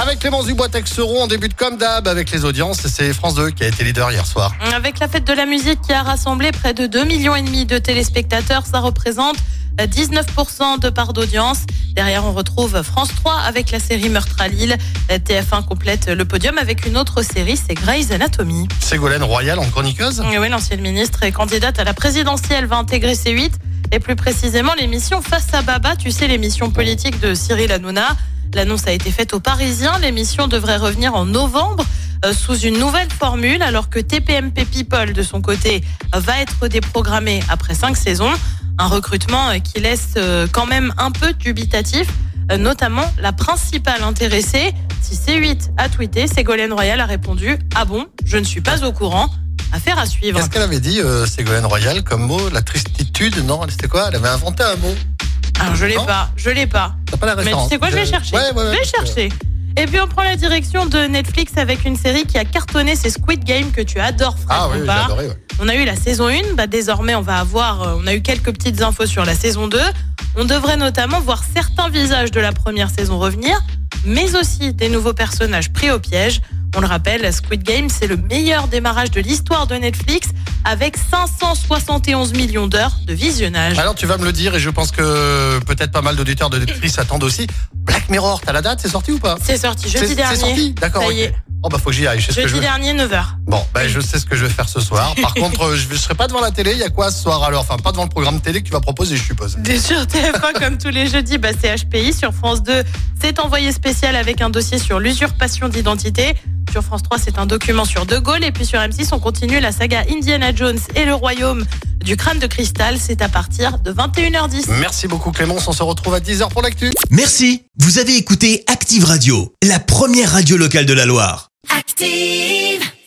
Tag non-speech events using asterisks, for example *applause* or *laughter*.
Avec Clémence Dubois-Texeron, on débute comme d'hab avec les audiences. C'est France 2 qui a été leader hier soir. Avec la fête de la musique qui a rassemblé près de 2 millions et demi de téléspectateurs, ça représente 19% de part d'audience. Derrière, on retrouve France 3 avec la série Meurtre à Lille. TF1 complète le podium avec une autre série, c'est Grey's Anatomy. Ségolène Royal en chroniqueuse. Et oui, l'ancienne ministre et candidate à la présidentielle va intégrer C8 et plus précisément l'émission Face à Baba, tu sais, l'émission politique de Cyril Hanouna. L'annonce a été faite aux Parisiens. L'émission devrait revenir en novembre euh, sous une nouvelle formule, alors que TPMP People, de son côté, va être déprogrammé après cinq saisons. Un recrutement euh, qui laisse euh, quand même un peu dubitatif, notamment la principale intéressée. Si C8 a tweeté, Ségolène Royal a répondu Ah bon, je ne suis pas au courant. Affaire à suivre. Qu'est-ce qu'elle avait dit, Ségolène Royal, comme mot La tristitude? Non, c'était quoi? Elle avait inventé un mot. Alors je l'ai Non pas, je l'ai pas. T'as pas la Mais tu référence sais quoi, je vais chercher. Ouais, ouais, ouais, je vais chercher. Et puis on prend la direction de Netflix avec une série qui a cartonné, c'est Squid Game que tu adores, Fred. Ah oui, j'ai adoré. ouais. On a eu la saison 1, bah désormais on va avoir, euh, on a eu quelques petites infos sur la saison 2. On devrait notamment voir certains visages de la première saison revenir, mais aussi des nouveaux personnages pris au piège. On le rappelle, Squid Game, c'est le meilleur démarrage de l'histoire de Netflix avec 571 millions d'heures de visionnage. Alors tu vas me le dire et je pense que peut-être pas mal d'auditeurs de Netflix attendent aussi. Black Mirror, t'as la date C'est sorti ou pas? C'est sorti jeudi dernier. C'est sorti? D'accord. Ça y est. Oh bah faut que j'y aille. Je sais ce que je Jeudi dernier, 9h. Bon, ben je sais ce que je vais faire ce soir. Par *laughs* contre, euh, je ne serai pas devant la télé. Il y a quoi ce soir alors? Enfin, pas devant le programme télé que tu vas proposer, je suppose. Sur TF1, *laughs* comme tous les jeudis, bah, c'est HPI. Sur France 2, c'est envoyé spécial avec un dossier sur l'usurpation d'identité. Sur France 3, c'est un document sur De Gaulle. Et puis sur M6, on continue la saga Indiana Jones et le royaume du crâne de cristal. C'est à partir de 21h10. Merci beaucoup Clémence. On se retrouve à 10h pour l'actu. Merci, vous avez écouté Active Radio, la première radio locale de la Loire. Active.